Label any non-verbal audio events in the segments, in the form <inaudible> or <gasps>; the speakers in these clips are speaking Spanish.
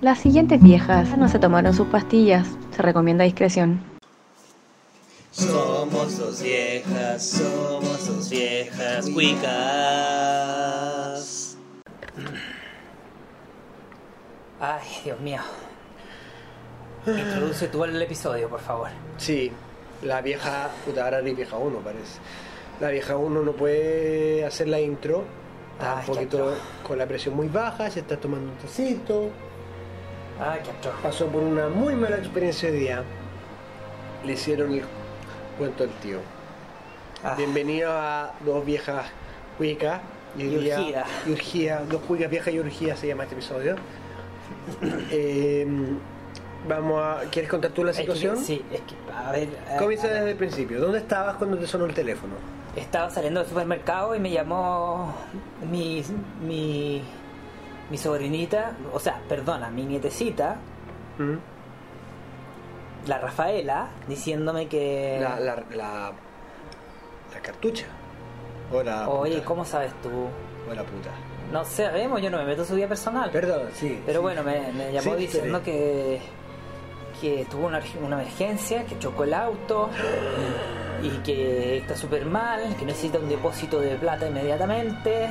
Las siguientes viejas no se tomaron sus pastillas. Se recomienda discreción. Somos dos viejas, somos dos viejas cuicas. Ay, Dios mío. Introduce tú el episodio, por favor. Sí, la vieja. Puta, ahora ni vieja 1 parece. La vieja 1 no puede hacer la intro. Está Ay, un poquito con la presión muy baja, se está tomando un tecito. Ay, qué. Pasó por una muy mala experiencia de día. Le hicieron el cuento al tío. Ah, Bienvenido a dos viejas cuicas. Y día- y urgida. Dos cuicas viejas y urgidas se llama este episodio. <laughs> Eh, vamos a. ¿Quieres contar tú la es que- situación? sí, es que, a ver. Comienza a ver. desde el principio. ¿Dónde estabas cuando te sonó el teléfono? Estaba saliendo del supermercado y me llamó mi, mi, mi sobrinita, o sea, perdona, mi nietecita, ¿Mm? la Rafaela, diciéndome que... La, la, la, la cartucha. O la Oye, puta. ¿cómo sabes tú? O la puta. No sabemos, yo no me meto en su vida personal. Perdón, sí. Pero sí. bueno, me, me llamó Sí, diciendo que, que tuvo una, una emergencia, que chocó el auto y que está súper mal, que necesita un depósito de plata inmediatamente.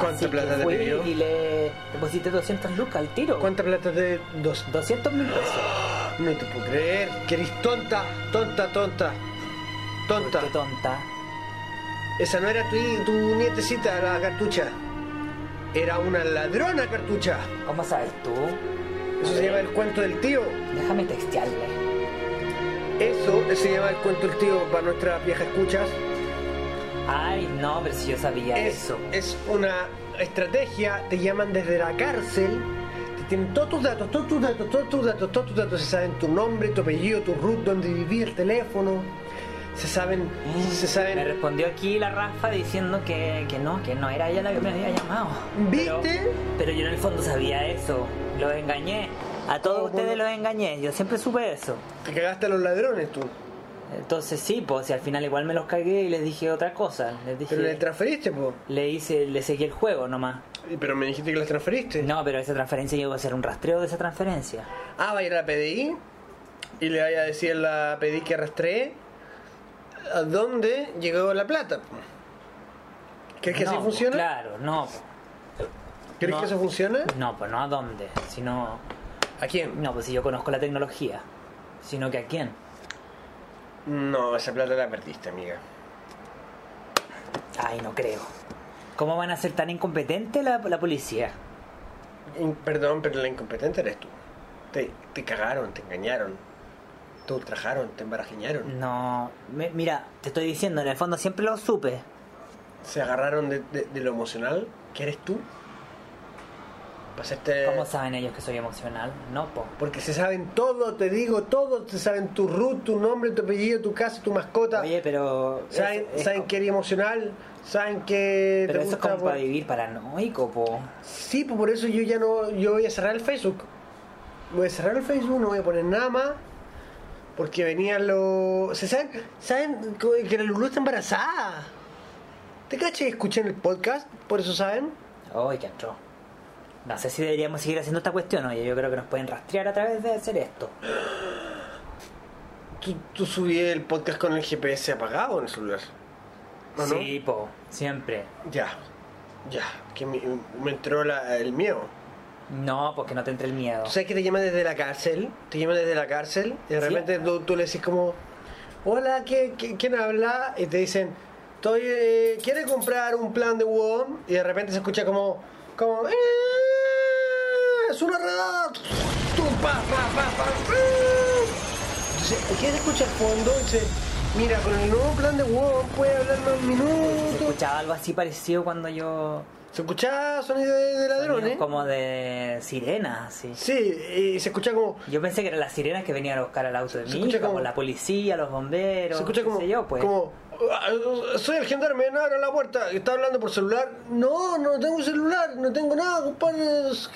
¿Cuánta Así que plata te pidió? Y le deposité 200 lucas al tiro. ¿Cuánta plata de dos? 200 mil pesos. No te puedo creer. Que eres tonta, tonta, tonta. Tonta. Qué tonta. Esa no era tu, tu nietecita, la cartucha. Era una ladrona cartucha. ¿Cómo sabes tú? Eso se llama el cuento del tío. Déjame textearle. Eso se llama el cuento del tío para nuestras viejas escuchas. Ay, no, pero si yo sabía Es, eso. es una estrategia, te llaman desde la cárcel, te tienen todos tus datos, todos tus datos, todos tus datos, todos tus datos, se saben tu nombre, tu apellido, tu root, dónde vivía, el teléfono, se saben, se Me saben. respondió aquí la Rafa diciendo que, que no, que no era ella la que me había llamado. ¿Viste? Pero, pero yo en el fondo sabía eso. Los engañé. A todos ¿Cómo ustedes los engañé. Yo siempre supe eso. Te cagaste a los ladrones tú. Entonces sí, pues si al final igual me los cagué y les dije otra cosa. Les dije, Pero le transferiste, po. le hice, le seguí el juego nomás. Pero me dijiste que las transferiste. No, pero esa transferencia yo voy a hacer un rastreo de esa transferencia. Ah, va a ir a la PDI y le vaya a decir a la PDI que arrastré a dónde llegó la plata. ¿Crees que no, así pues, funciona? Claro, no. pues, ¿Crees No. que eso funciona? No, pues no a dónde, sino... ¿A quién? No, pues si yo conozco la tecnología. Sino que a quién. No, esa plata la perdiste, amiga. Ay, no creo. ¿Cómo van a ser tan incompetentes la, la policía? In- perdón, pero la incompetente eres tú. Te, te cagaron, te engañaron, te ultrajaron, te embarajiñaron. No, me- mira, te estoy diciendo, en el fondo siempre lo supe. Se agarraron de, de- de lo emocional, que eres tú. Pasaste... ¿Cómo saben ellos que soy emocional? No, po. Porque se saben todo, te digo todo, se saben tu root, tu nombre, tu apellido, tu casa, tu mascota. Oye, pero... saben es- es saben como- que eres emocional, saben que Pero te eso es como para vivir paranoico, po. Sí, pues por eso yo ya no, yo voy a cerrar el Facebook. Voy a cerrar el Facebook, no voy a poner nada más. Porque venían los... ¿Se saben? ¿Saben que la Lulu está embarazada? ¿Te caché? Escuchen el podcast, por eso saben. Ay, qué atroz. No sé si deberíamos seguir haciendo esta cuestión, oye. Yo creo que nos pueden rastrear a través de hacer esto. <gasps> ¿Tú, tú subí el podcast con el GPS apagado en el celular? ¿O no? Sí, po. Siempre. Ya, ya, que me, me entró la- el miedo. No, porque no te entre el miedo. ¿Tú sabes que te llaman desde la cárcel? Te llaman desde la cárcel y de Sí. repente tú, tú le decís como, hola, ¿qué, qué- quién habla? Y te dicen, estoy, eh, ¿quiere comprar un plan de WOM? Y de repente se escucha como, como, "Eh, es una redada. Entonces, ¿qué se escucha al fondo? Dice, mira, con el nuevo plan de WOM puede hablar más minutos. Escuchaba algo así parecido cuando yo... Se escuchaba sonido de, de ladrones. sonidos Como de sirenas, sí. Sí, y se escucha como, Yo pensé que eran las sirenas que venían a buscar al auto de Se mí, escucha como como- la policía, los bomberos, Se escucha como, sé yo, pues. como "Ah, soy el gendarme, no abra la puerta, está hablando por celular. No, no tengo celular, no tengo nada, compadre, es,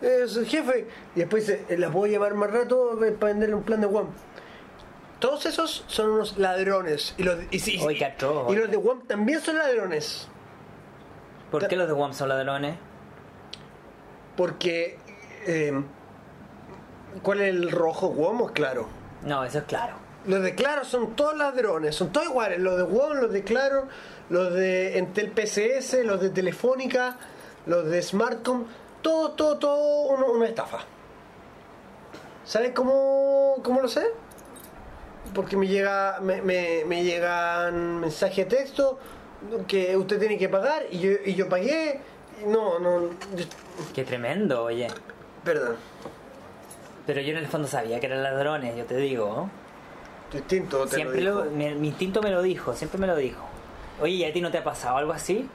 es jefe. Y después dice, "Eh, la puedo llevar más rato eh, para venderle un plan de WAM. Todos esos son unos ladrones. Y los, y, y- atroz. y los de WAM también son ladrones. ¿Por qué los de WAM son ladrones? Porque eh, ¿Cuál es el rojo? WOM o claro. No, eso es claro. Los de Claro son todos ladrones, son todos iguales. Los de WOM, los de Claro, los de Entel PCS, los de Telefónica, los de Smartcom, todo, todo, todo uno- una estafa. ¿Sabes cómo, cómo lo sé? Porque me llega me, me, me llegan mensajes de texto que usted tiene que pagar y yo, y yo pagué. No, no, yo- Qué tremendo, oye. perdón, Pero yo en el fondo sabía que eran ladrones, yo te digo. distinto. Te Siempre lo lo, dijo. mi, mi instinto me lo dijo, siempre me lo dijo. Oye, ¿y a ti no te ha pasado algo así?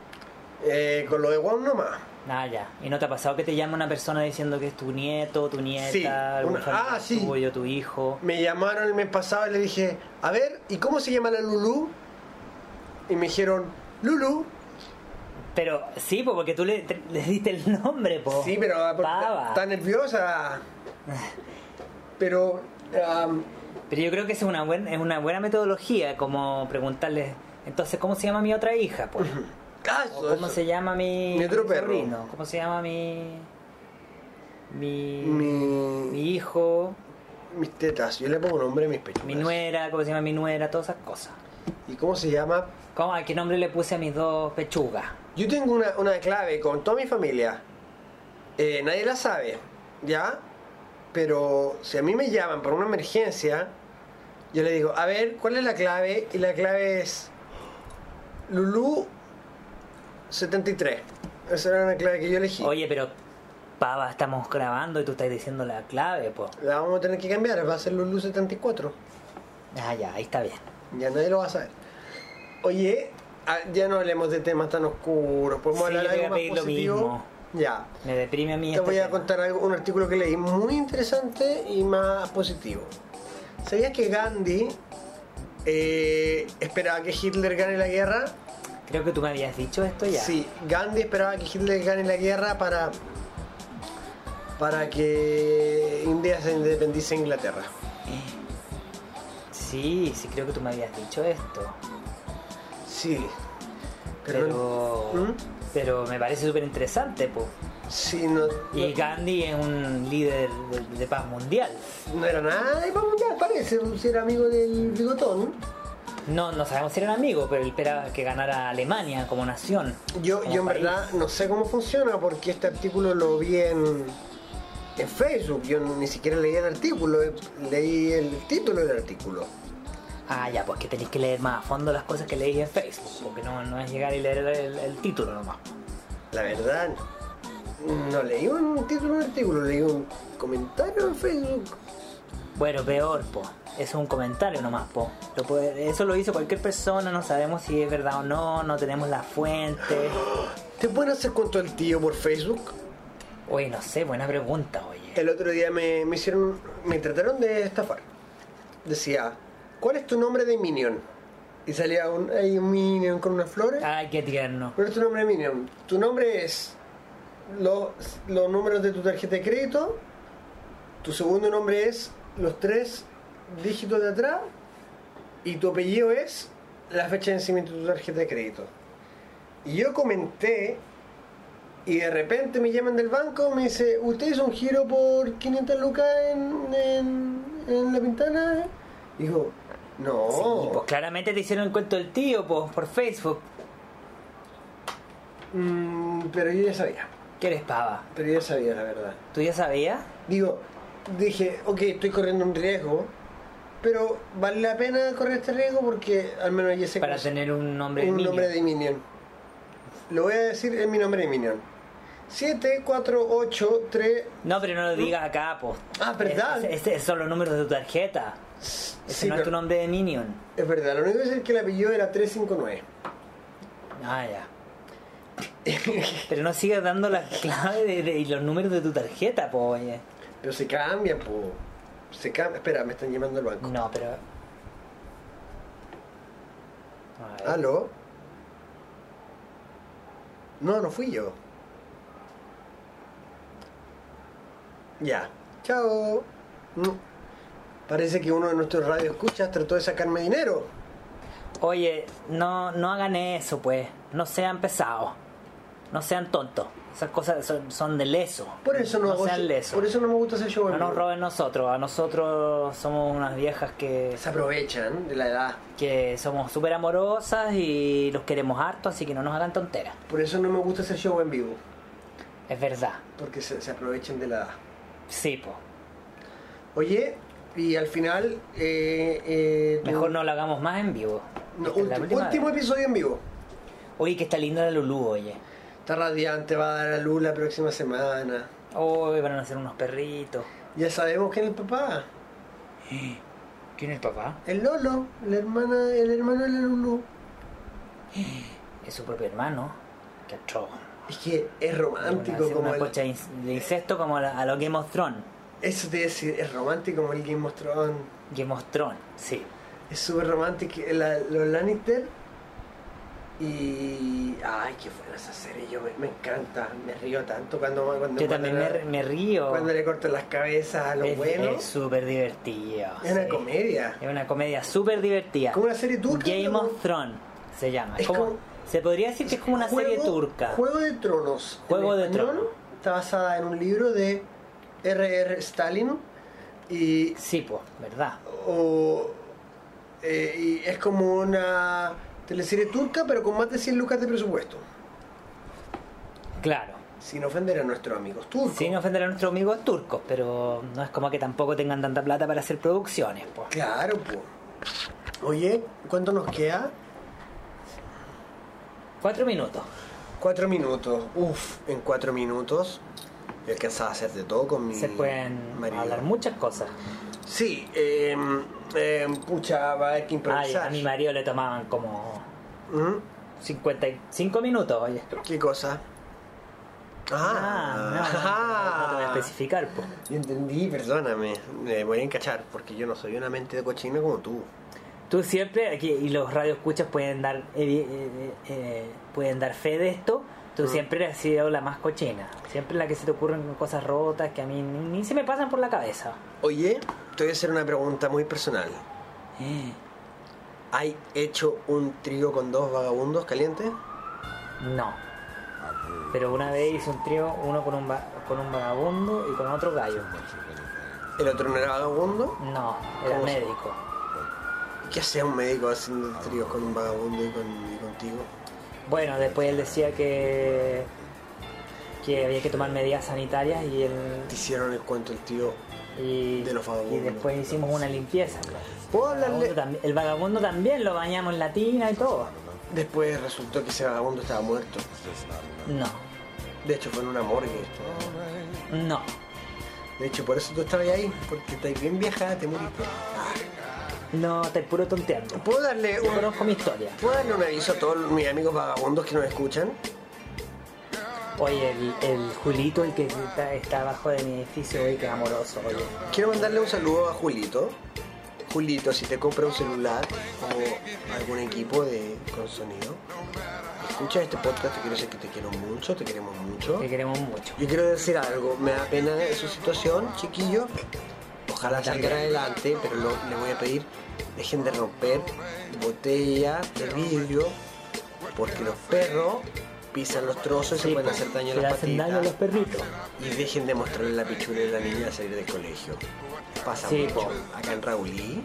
Eh, con lo de WOM nomás. Nada, ya. ¿Y no te ha pasado que te llama una persona diciendo que es tu nieto, tu nieta, Sí, una- ah, sí. tuyo, tu hijo? Me llamaron el mes pasado y le dije, a ver, ¿y cómo se llama la Lulu? Y me dijeron, Lulu. Pero sí, po, porque tú le, te- le diste el nombre, po. Sí, pero ah, Pava. está nerviosa. Pero, am, Pero yo creo que es una, buen, es una buena metodología, como preguntarle, entonces, ¿cómo se llama mi otra hija? po? ah, eso, ¿Cómo eso. se llama mi, Mi otro mi perro. sobrino? ¿Cómo se llama mi... Mi, Mi- mi hijo, mis tetas, yo le pongo nombre a mis pechos. mi nuera, ¿cómo se llama mi nuera? Todas esas cosas. ¿Y cómo se llama? ¿Cómo, ¿A qué nombre le puse a mis dos pechugas? Yo tengo una, una clave con toda mi familia. Eh, nadie la sabe, ¿ya? Pero si a mí me llaman por una emergencia, yo le digo, a ver, ¿cuál es la clave? Y la clave es Lulu 73. Esa era una clave que yo elegí. Oye, pero pava, estamos grabando y tú estás diciendo la clave, pues. La vamos a tener que cambiar, va a ser Lulu 74. Ah, ya, ahí está bien. Ya nadie lo va a saber. Oye, ah, ya no hablemos de temas tan oscuros. Podemos Sí, hablar de algo más lo mismo. Ya. Me deprime a mí Te este voy a tema. contar algo, un artículo que leí muy interesante y más positivo. ¿Sabías que Gandhi eh, esperaba que Hitler gane la guerra? Creo que tú me habías dicho esto ya. Sí, Gandhi esperaba que Hitler gane la guerra para para que India se independice de Inglaterra. Sí, sí, creo que tú me habías dicho esto. Sí. Pero, Pero, ¿Mm? pero me parece súper interesante, pues. sí, no, Y no, Gandhi es un líder de, de paz mundial. no era nada de vamos ya parece si era amigo del bigotón. No, no sabemos si eran amigos, pero él esperaba que ganara Alemania como nación. Yo, como yo en país. verdad no sé cómo funciona porque este artículo lo vi en, en Facebook. Yo ni siquiera leí el artículo, eh, leí el título del artículo. Ah, ya, pues que tenéis que leer más a fondo las cosas que leí en Facebook, porque no, no es llegar y leer el, el- el título nomás. La verdad, no leí un título del artículo, leí un comentario en Facebook. Bueno, peor, po. Eso es un comentario nomás, po. Lo puede- eso lo hizo cualquier persona, no sabemos si es verdad o no, no tenemos la fuente. <gasps> ¿Te pueden hacer cuento del tío por Facebook? Oye, no sé, buena pregunta, oye. El otro día me, me hicieron, me trataron de estafar. Decía, ¿cuál es tu nombre de Minion? Y salía un, ahí un Minion con unas flores. Ay, qué tierno. ¿Cuál es tu nombre de Minion? Tu nombre es los, los números de tu tarjeta de crédito. Tu segundo nombre es los tres dígitos de atrás. Y tu apellido es la fecha de vencimiento de tu tarjeta de crédito. Y yo comenté. Y de repente me llaman del banco, me dice, ¿usted hizo un giro por 500 lucas en, en, en la ventana? Digo, no. Sí, pues claramente te hicieron el cuento del tío, pues, por Facebook. Mm, pero yo ya sabía. ¿Qué eres pava? Pero yo ya sabía, la verdad. ¿Tú ya sabías? Digo, dije, ok, estoy corriendo un riesgo, pero vale la pena correr este riesgo porque al menos ya sé Para tener un nombre de un nombre de Minion. Lo voy a decir en mi nombre de Minion. 7, 4, 8, 3. No, pero no lo digas acá, pues. Ah, ¿verdad? Ese- Esos son los números de tu tarjeta. Ese Sí, no es tu nombre de Minion. Es verdad, lo único que es que el apellido era 359. Ah, ya. <laughs> Pero no sigas dando la clave y los números de tu tarjeta, po, oye. Pero se cambia, po. Se cambia. Espera, me están llamando al banco. No, pero. ¿Aló? No, no fui yo. Ya. Chao. Mm. Parece que uno de nuestros radioescuchas trató de sacarme dinero. Oye, no, no hagan eso, pues. No sean pesados. No sean tontos. Esas cosas son, son de leso. Por eso no, hago- sean lesos. por eso no me gusta hacer show en No nos roben nosotros. A nosotros somos unas viejas que, Se aprovechan de la edad. que somos súper amorosas y los queremos harto, así que no nos hagan tonteras. Por eso no me gusta hacer show en vivo. Es verdad. Porque se, se aprovechan de la edad. Sí, po. Oye, y al final. Eh, eh, tú- Mejor no lo hagamos más en vivo. no, Esta es la ulti- última último vez. episodio en vivo. Oye, que está linda la Lulú, oye. Está radiante, va a dar a luz la próxima semana. Hoy van a nacer unos perritos. Ya sabemos quién es el papá. <gasps> ¿Quién es el papá? El Lolo, el hermano, el hermano de la Lulu. <gasps> Es su propio hermano. Qué atroz. Es que es romántico Una- como una el. de inc- de incesto como a, lo Game of Thrones. Eso te iba a decir, es romántico como el Game of Thrones. Game of Thrones, sí. Es súper romántico. la- los Lannister. Y. Ay, qué buena esa serie. Yo me, me encanta. Me río tanto cuando. cuando Yo también me, me río. Cuando le cortan las cabezas a los es buenos. es súper divertido. Es una comedia. Es una comedia súper divertida. Como una serie turca. Game of Thrones se llama. Es Como- como- se podría decir que es como una serie turca. Juego de Tronos. Juego En de Tronos. Está basada en un libro de R.R. Stalin. Y, Sí, pues, ¿verdad? o, eh, y es como una teleserie turca, pero con más de 100 lucas de presupuesto. Claro. Sin ofender a nuestros amigos turcos. Sin ofender a nuestros amigos turcos, pero no es como que tampoco tengan tanta plata para hacer producciones, pues. Claro, pues. Oye, ¿cuánto nos queda? Cuatro minutos. Cuatro minutos. Uf, en cuatro minutos he alcanzado a hacer de todo con mi Se pueden marido. hablar muchas cosas. Sí, eh, eh, pucha, va a haber que Ay, improvisar. a mi marido le tomaban como ¿Mm? 55 minutos, oye. ¿Qué cosa? Ah, no, no, no, no te voy a especificar, pues. Yo entendí, perdóname. Me voy a encachar porque yo no soy una mente de cochino como tú. Tú siempre, aquí, y los radioescuchas pueden dar eh, eh, eh, pueden dar fe de esto, tú Mm. siempre has sido la más cochina. Siempre la que se te ocurren cosas rotas que a mí ni, ni se me pasan por la cabeza. Oye, te voy a hacer una pregunta muy personal. ¿Hay hecho un trío con dos vagabundos calientes? No. Pero una vez hice un trío, uno con un, va- con un vagabundo y con otro gallo. ¿El otro no era vagabundo? No, era ¿Cómo se- médico. ¿Qué hacía un médico haciendo tríos con un vagabundo y, con, y contigo? Bueno, después él decía que que había que tomar medidas sanitarias y él Te hicieron el cuento el tío. y, De los vagabundos. y después hicimos una limpieza. ¿Puedo El vagabundo, también, el vagabundo también lo bañamos en la tina y todo. Después resultó que ese vagabundo estaba muerto. No, De hecho, fue en una morgue. no. De hecho, por eso tú estabas ahí, porque estás bien vieja, te moriste. No, te puro tonteando. ¿Puedo darle un, conozco mi historia. ¿puedo darle un aviso a todos mis amigos vagabundos que nos escuchan? Oye, el, el Julito, el que está, está abajo de mi edificio, oye, que amoroso, oye. Quiero mandarle un saludo a Julito. Julito, si te compra un celular o algún equipo de con sonido, escucha este podcast, te quiero decir que te quiero mucho, te queremos mucho. Te queremos mucho. Yo quiero decir algo, me da pena su situación, chiquillo. Ojalá salgan adelante, pero lo- le voy a pedir, dejen de romper botellas de vidrio, porque los perros pisan los trozos y se Sí, pueden pues, hacer daño a las hacen daño a los patitas. perritos. Y dejen de mostrarle la pichula de la niña al salir del colegio. Pasa Sí, mucho. po. Acá en Raulí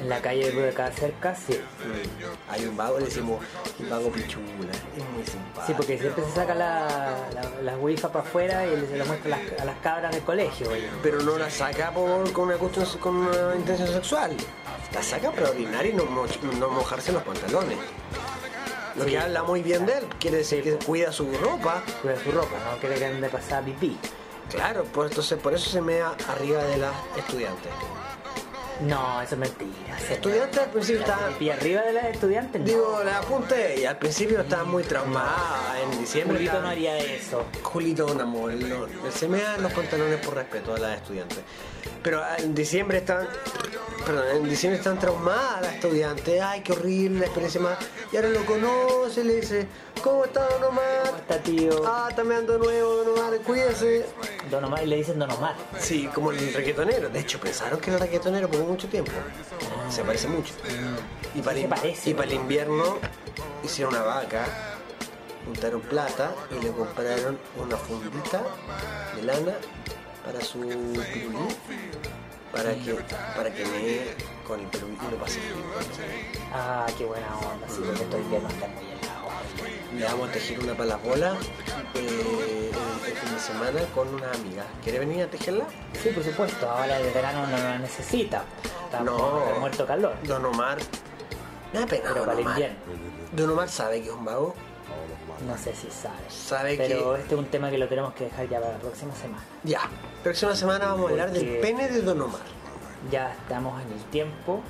En la calle de acá cerca, sí. hay un vago, le decimos el vago pichula. Es muy simpático. Sí, porque siempre se saca la, la, las wifi para afuera y se lo muestra a las, a las cabras del colegio, oye. Pero no la saca por, con, una cuestión, con una intención sexual. La saca para orinar y no, mo- no mojarse los pantalones. Lo Sí. que habla muy bien de él, quiere decir que cuida su ropa. Cuida su ropa, no quiere que ande pasar pipí. Claro, pues entonces por eso se mea arriba de las estudiantes. No, eso es mentira. Estudiantes al principio estaban, Pipí arriba de las estudiantes, no. digo, la de ella, al principio estaba muy traumada, en diciembre Julito estaba- no haría eso. Julito un amor, no- se mea los pantalones por respeto a las estudiantes. Pero ah, en diciembre están, perdón, en diciembre están traumadas las estudiantes, ay qué horrible la experiencia más. Y ahora lo conoce, le dice, ¿cómo está Don Omar? ¿Cómo está, tío? Ah, está meando de nuevo, Don Omar, cuídese. Don Omar, y le dicen Don Omar. Sí, como el reggaetonero. De hecho, pensaron que era reggaetonero por mucho tiempo. Se parece mucho. Y para, Se el- parece, y para el invierno hicieron una vaca juntaron plata y le compraron una fundita de lana para su pirulí, para que, para que me con el pirulí y lo. Ah, qué buena onda, sí, porque estoy invierno está muy helado. Le vamos a tejer una para las bolas eh, el, fin de semana con una amiga. ¿Quiere venir a tejerla? Sí, por supuesto, ahora el verano no lo necesita. Está No. muerto calor. Don Omar. Me da pena, Pero Don Omar. Don Omar sabe que es un vago. No sé si sabes. Sabe Pero que. este es un tema que lo tenemos que dejar ya para la próxima semana. Ya. Próxima semana vamos a hablar del pene de Don Omar. Ya estamos en el tiempo.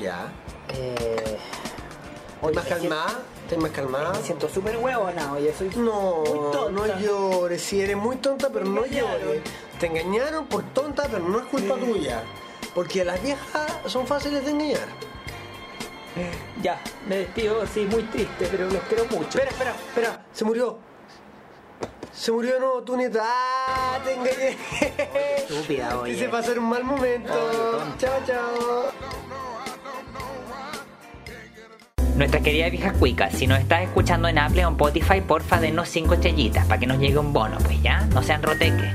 Ya. Eh, ¿Estás oye, más calmada? ¿Estás más calmada? Me siento súper huevona, oye, soy No, muy tonta. no llores. Si eres muy tonta, pero no llores. Te engañaron por tonta, pero no es culpa tuya. Porque las viejas son fáciles de engañar. Ya, me despido, sí, muy triste, pero los quiero mucho. Espera, espera, espera. Se murió. Se murió de nuevo tu nieta. ¡Ah! Te engañé. Estúpida, Te oye. hice pasar un mal momento. Oye, chao, chao. Nuestra querida vieja cuica, si nos estás escuchando en Apple o en Spotify, porfa denos 5 estrellitas para que nos llegue un bono, pues ya, no sean roteques.